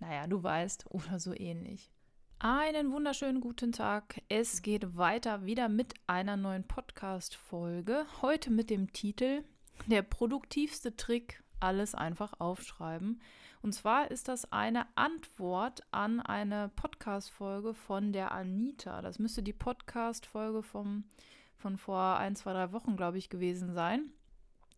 naja, du weißt, oder so ähnlich. Einen wunderschönen guten Tag. Es geht weiter wieder mit einer neuen Podcast-Folge. Heute mit dem Titel Der produktivste Trick, alles einfach aufschreiben. Und zwar ist das eine Antwort an eine Podcast-Folge von der Anita. Das müsste die Podcast-Folge von vor ein, zwei, drei Wochen, glaube ich, gewesen sein.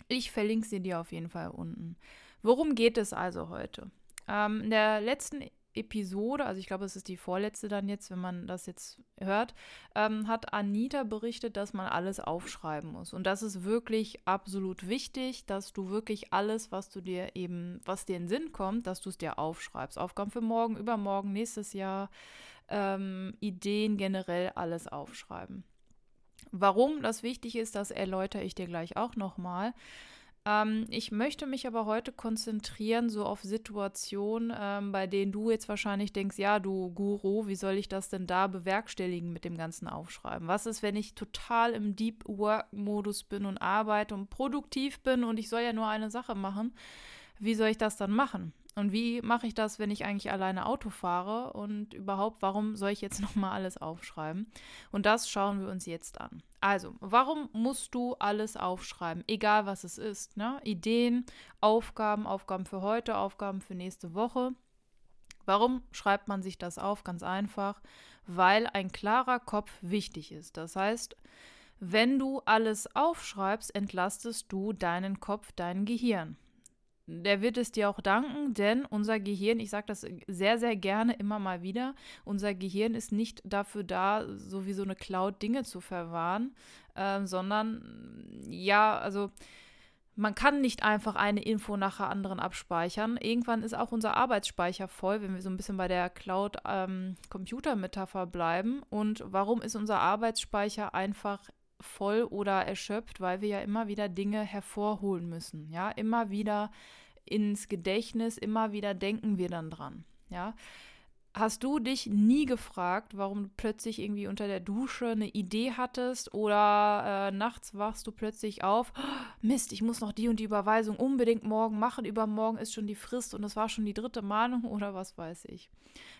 Ich verlinke sie dir auf jeden Fall unten. Worum geht es also heute? Ähm, in der letzten Episode, also ich glaube, es ist die vorletzte dann jetzt, wenn man das jetzt hört, ähm, hat Anita berichtet, dass man alles aufschreiben muss. Und das ist wirklich absolut wichtig, dass du wirklich alles, was du dir eben, was dir in den Sinn kommt, dass du es dir aufschreibst. Aufgaben für morgen, übermorgen, nächstes Jahr, ähm, Ideen generell alles aufschreiben. Warum das wichtig ist, das erläutere ich dir gleich auch nochmal. Ähm, ich möchte mich aber heute konzentrieren so auf Situationen, ähm, bei denen du jetzt wahrscheinlich denkst, ja, du Guru, wie soll ich das denn da bewerkstelligen mit dem ganzen Aufschreiben? Was ist, wenn ich total im Deep Work-Modus bin und arbeite und produktiv bin und ich soll ja nur eine Sache machen? Wie soll ich das dann machen? Und wie mache ich das, wenn ich eigentlich alleine Auto fahre? Und überhaupt, warum soll ich jetzt nochmal alles aufschreiben? Und das schauen wir uns jetzt an. Also, warum musst du alles aufschreiben? Egal was es ist. Ne? Ideen, Aufgaben, Aufgaben für heute, Aufgaben für nächste Woche. Warum schreibt man sich das auf? Ganz einfach, weil ein klarer Kopf wichtig ist. Das heißt, wenn du alles aufschreibst, entlastest du deinen Kopf, dein Gehirn der wird es dir auch danken, denn unser Gehirn, ich sage das sehr, sehr gerne immer mal wieder, unser Gehirn ist nicht dafür da, so wie so eine Cloud Dinge zu verwahren, äh, sondern ja, also man kann nicht einfach eine Info nach der anderen abspeichern. Irgendwann ist auch unser Arbeitsspeicher voll, wenn wir so ein bisschen bei der Cloud-Computer-Metapher ähm, bleiben. Und warum ist unser Arbeitsspeicher einfach voll oder erschöpft, weil wir ja immer wieder Dinge hervorholen müssen. Ja, immer wieder ins Gedächtnis, immer wieder denken wir dann dran. Ja, Hast du dich nie gefragt, warum du plötzlich irgendwie unter der Dusche eine Idee hattest oder äh, nachts wachst du plötzlich auf, oh, Mist, ich muss noch die und die Überweisung unbedingt morgen machen, übermorgen ist schon die Frist und das war schon die dritte Mahnung oder was weiß ich.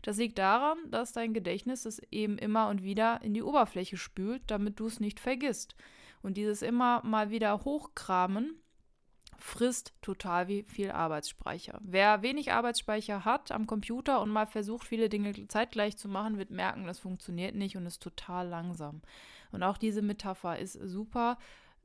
Das liegt daran, dass dein Gedächtnis es eben immer und wieder in die Oberfläche spült, damit du es nicht vergisst. Und dieses immer mal wieder hochkramen frisst total wie viel Arbeitsspeicher. Wer wenig Arbeitsspeicher hat am Computer und mal versucht, viele Dinge zeitgleich zu machen, wird merken, das funktioniert nicht und ist total langsam. Und auch diese Metapher ist super.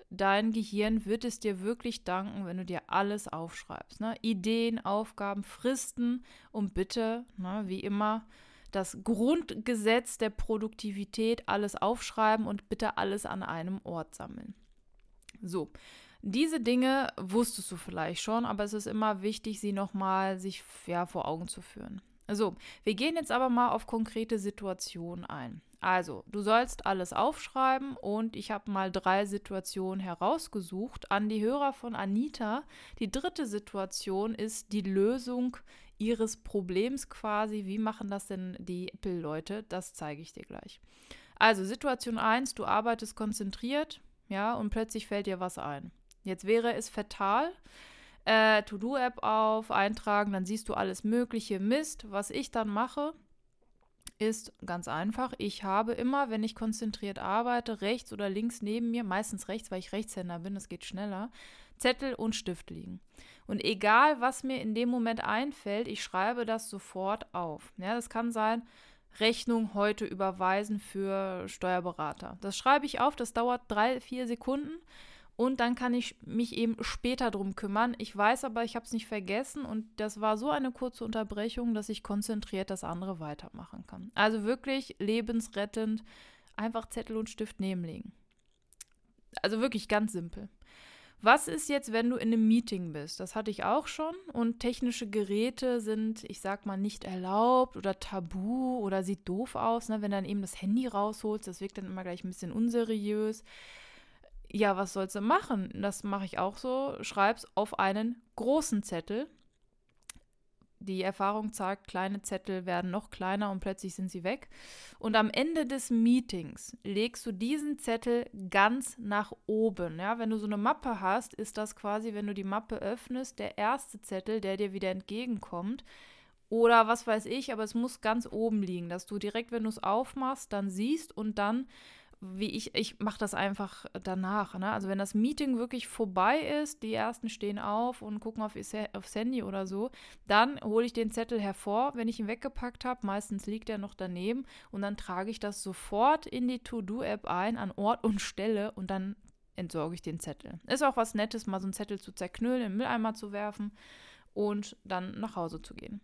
Dein Gehirn wird es dir wirklich danken, wenn du dir alles aufschreibst. Ne? Ideen, Aufgaben, Fristen und bitte, ne, wie immer, das Grundgesetz der Produktivität, alles aufschreiben und bitte alles an einem Ort sammeln. So, diese Dinge wusstest du vielleicht schon, aber es ist immer wichtig, sie nochmal sich ja, vor Augen zu führen. Also, wir gehen jetzt aber mal auf konkrete Situationen ein. Also, du sollst alles aufschreiben und ich habe mal drei Situationen herausgesucht an die Hörer von Anita. Die dritte Situation ist die Lösung ihres Problems quasi. Wie machen das denn die Apple-Leute? Das zeige ich dir gleich. Also, Situation 1, du arbeitest konzentriert, ja, und plötzlich fällt dir was ein. Jetzt wäre es fatal. Äh, To-Do-App auf, eintragen, dann siehst du alles mögliche Mist. Was ich dann mache, ist ganz einfach. Ich habe immer, wenn ich konzentriert arbeite, rechts oder links neben mir, meistens rechts, weil ich Rechtshänder bin, das geht schneller, Zettel und Stift liegen. Und egal, was mir in dem Moment einfällt, ich schreibe das sofort auf. Ja, das kann sein, Rechnung heute überweisen für Steuerberater. Das schreibe ich auf, das dauert drei, vier Sekunden. Und dann kann ich mich eben später drum kümmern. Ich weiß aber, ich habe es nicht vergessen und das war so eine kurze Unterbrechung, dass ich konzentriert das andere weitermachen kann. Also wirklich lebensrettend, einfach Zettel und Stift nebenlegen. Also wirklich ganz simpel. Was ist jetzt, wenn du in einem Meeting bist? Das hatte ich auch schon. Und technische Geräte sind, ich sag mal, nicht erlaubt oder tabu oder sieht doof aus. Ne? Wenn dann eben das Handy rausholst, das wirkt dann immer gleich ein bisschen unseriös. Ja, was sollst du machen? Das mache ich auch so. Schreib's auf einen großen Zettel die Erfahrung zeigt, kleine Zettel werden noch kleiner und plötzlich sind sie weg. Und am Ende des Meetings legst du diesen Zettel ganz nach oben. Ja, wenn du so eine Mappe hast, ist das quasi, wenn du die Mappe öffnest, der erste Zettel, der dir wieder entgegenkommt. Oder was weiß ich, aber es muss ganz oben liegen, dass du direkt, wenn du es aufmachst, dann siehst und dann wie ich, ich mache das einfach danach. Ne? Also wenn das Meeting wirklich vorbei ist, die ersten stehen auf und gucken auf aufs Handy oder so, dann hole ich den Zettel hervor, wenn ich ihn weggepackt habe. Meistens liegt er noch daneben und dann trage ich das sofort in die To-Do-App ein, an Ort und Stelle und dann entsorge ich den Zettel. Ist auch was Nettes, mal so einen Zettel zu zerknüllen, in den Mülleimer zu werfen und dann nach Hause zu gehen.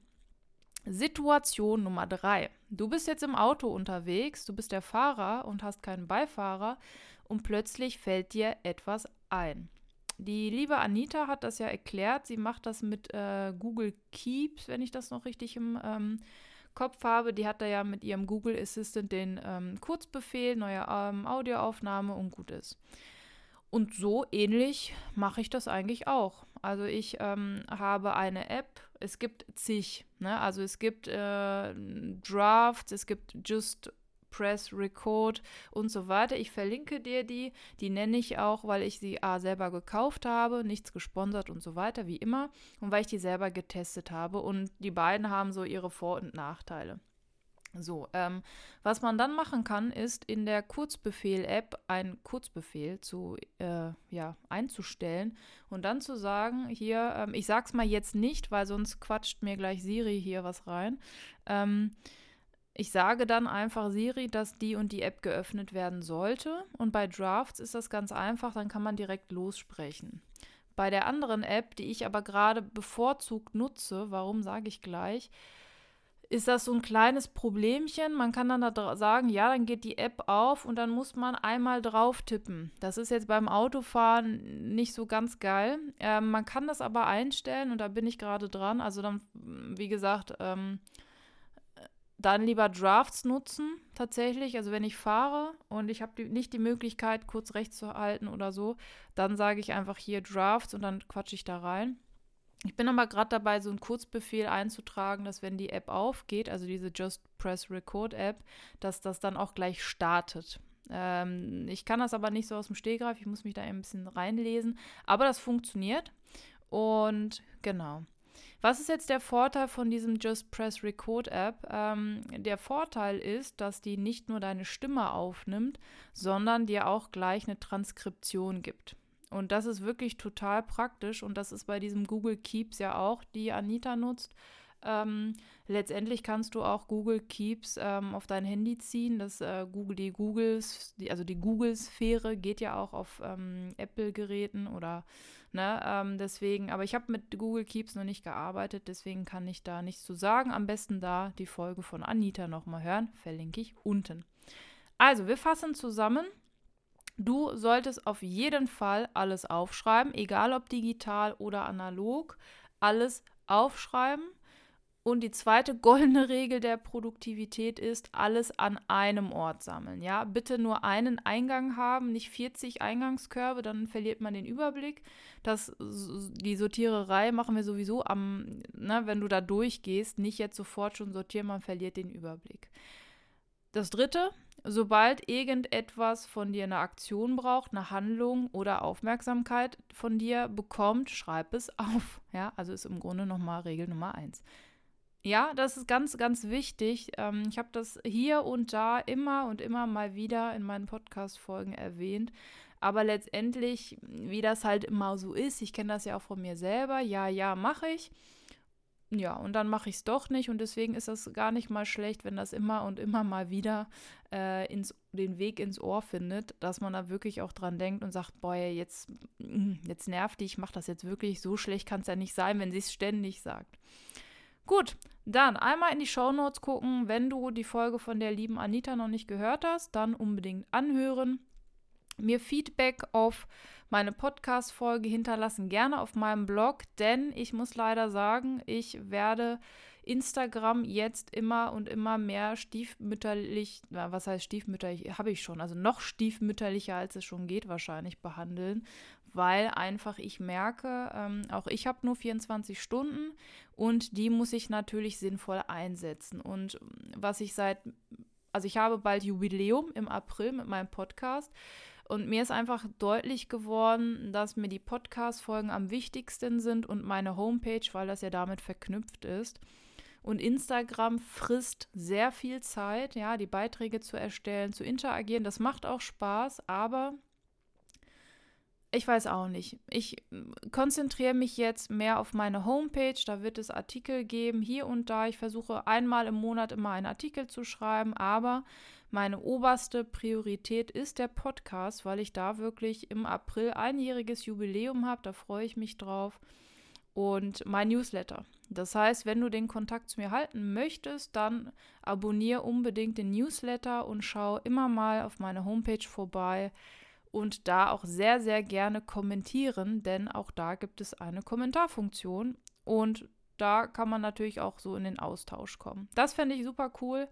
Situation Nummer drei. Du bist jetzt im Auto unterwegs, du bist der Fahrer und hast keinen Beifahrer und plötzlich fällt dir etwas ein. Die liebe Anita hat das ja erklärt. Sie macht das mit äh, Google Keeps, wenn ich das noch richtig im ähm, Kopf habe. Die hat da ja mit ihrem Google Assistant den ähm, Kurzbefehl, neue ähm, Audioaufnahme und gut ist. Und so ähnlich mache ich das eigentlich auch. Also ich ähm, habe eine App, es gibt zig, ne? Also es gibt äh, Drafts, es gibt Just Press Record und so weiter. Ich verlinke dir die. Die nenne ich auch, weil ich sie A selber gekauft habe, nichts gesponsert und so weiter, wie immer. Und weil ich die selber getestet habe. Und die beiden haben so ihre Vor- und Nachteile. So, ähm, was man dann machen kann, ist in der Kurzbefehl-App einen Kurzbefehl zu, äh, ja, einzustellen und dann zu sagen, hier, ähm, ich sag's mal jetzt nicht, weil sonst quatscht mir gleich Siri hier was rein. Ähm, ich sage dann einfach Siri, dass die und die App geöffnet werden sollte. Und bei Drafts ist das ganz einfach, dann kann man direkt lossprechen. Bei der anderen App, die ich aber gerade bevorzugt nutze, warum sage ich gleich, ist das so ein kleines Problemchen. Man kann dann da sagen, ja, dann geht die App auf und dann muss man einmal drauf tippen. Das ist jetzt beim Autofahren nicht so ganz geil. Ähm, man kann das aber einstellen und da bin ich gerade dran. Also dann, wie gesagt, ähm, dann lieber Drafts nutzen tatsächlich. Also wenn ich fahre und ich habe nicht die Möglichkeit, kurz rechts zu halten oder so, dann sage ich einfach hier Drafts und dann quatsche ich da rein. Ich bin aber gerade dabei, so einen Kurzbefehl einzutragen, dass wenn die App aufgeht, also diese Just Press Record App, dass das dann auch gleich startet. Ähm, ich kann das aber nicht so aus dem Stehgreif, ich muss mich da ein bisschen reinlesen, aber das funktioniert. Und genau. Was ist jetzt der Vorteil von diesem Just Press Record App? Ähm, der Vorteil ist, dass die nicht nur deine Stimme aufnimmt, sondern dir auch gleich eine Transkription gibt. Und das ist wirklich total praktisch und das ist bei diesem Google Keeps ja auch, die Anita nutzt. Ähm, letztendlich kannst du auch Google Keeps ähm, auf dein Handy ziehen. Das äh, Google, die Googles, die, also die Google-Sphäre geht ja auch auf ähm, Apple-Geräten oder ne, ähm, deswegen, aber ich habe mit Google Keeps noch nicht gearbeitet, deswegen kann ich da nichts zu sagen. Am besten da die Folge von Anita nochmal hören, verlinke ich unten. Also, wir fassen zusammen. Du solltest auf jeden Fall alles aufschreiben, egal ob digital oder analog, alles aufschreiben. Und die zweite goldene Regel der Produktivität ist, alles an einem Ort sammeln. Ja, bitte nur einen Eingang haben, nicht 40 Eingangskörbe, dann verliert man den Überblick. Das, die Sortiererei machen wir sowieso am, ne, wenn du da durchgehst, nicht jetzt sofort schon sortieren, man verliert den Überblick. Das dritte, Sobald irgendetwas von dir eine Aktion braucht, eine Handlung oder Aufmerksamkeit von dir bekommt, schreib es auf. Ja, also ist im Grunde nochmal Regel Nummer eins. Ja, das ist ganz, ganz wichtig. Ähm, ich habe das hier und da immer und immer mal wieder in meinen Podcast-Folgen erwähnt. Aber letztendlich, wie das halt immer so ist, ich kenne das ja auch von mir selber. Ja, ja, mache ich. Ja, und dann mache ich es doch nicht. Und deswegen ist das gar nicht mal schlecht, wenn das immer und immer mal wieder äh, ins, den Weg ins Ohr findet, dass man da wirklich auch dran denkt und sagt, boah, jetzt, mm, jetzt nervt die, ich mache das jetzt wirklich. So schlecht kann es ja nicht sein, wenn sie es ständig sagt. Gut, dann einmal in die Shownotes gucken. Wenn du die Folge von der lieben Anita noch nicht gehört hast, dann unbedingt anhören. mir Feedback auf meine Podcast-Folge hinterlassen, gerne auf meinem Blog, denn ich muss leider sagen, ich werde Instagram jetzt immer und immer mehr stiefmütterlich, na, was heißt stiefmütterlich, habe ich schon, also noch stiefmütterlicher, als es schon geht, wahrscheinlich behandeln, weil einfach ich merke, ähm, auch ich habe nur 24 Stunden und die muss ich natürlich sinnvoll einsetzen. Und was ich seit, also ich habe bald Jubiläum im April mit meinem Podcast. Und mir ist einfach deutlich geworden, dass mir die Podcast-Folgen am wichtigsten sind und meine Homepage, weil das ja damit verknüpft ist. Und Instagram frisst sehr viel Zeit, ja, die Beiträge zu erstellen, zu interagieren. Das macht auch Spaß, aber ich weiß auch nicht. Ich konzentriere mich jetzt mehr auf meine Homepage. Da wird es Artikel geben, hier und da. Ich versuche einmal im Monat immer einen Artikel zu schreiben, aber meine oberste Priorität ist der Podcast, weil ich da wirklich im April einjähriges Jubiläum habe. Da freue ich mich drauf und mein Newsletter. Das heißt, wenn du den Kontakt zu mir halten möchtest, dann abonniere unbedingt den Newsletter und schau immer mal auf meine Homepage vorbei und da auch sehr, sehr gerne kommentieren, denn auch da gibt es eine Kommentarfunktion und da kann man natürlich auch so in den Austausch kommen. Das fände ich super cool.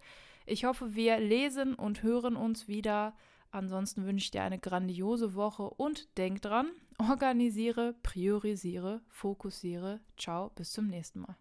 Ich hoffe, wir lesen und hören uns wieder. Ansonsten wünsche ich dir eine grandiose Woche und denk dran, organisiere, priorisiere, fokussiere. Ciao, bis zum nächsten Mal.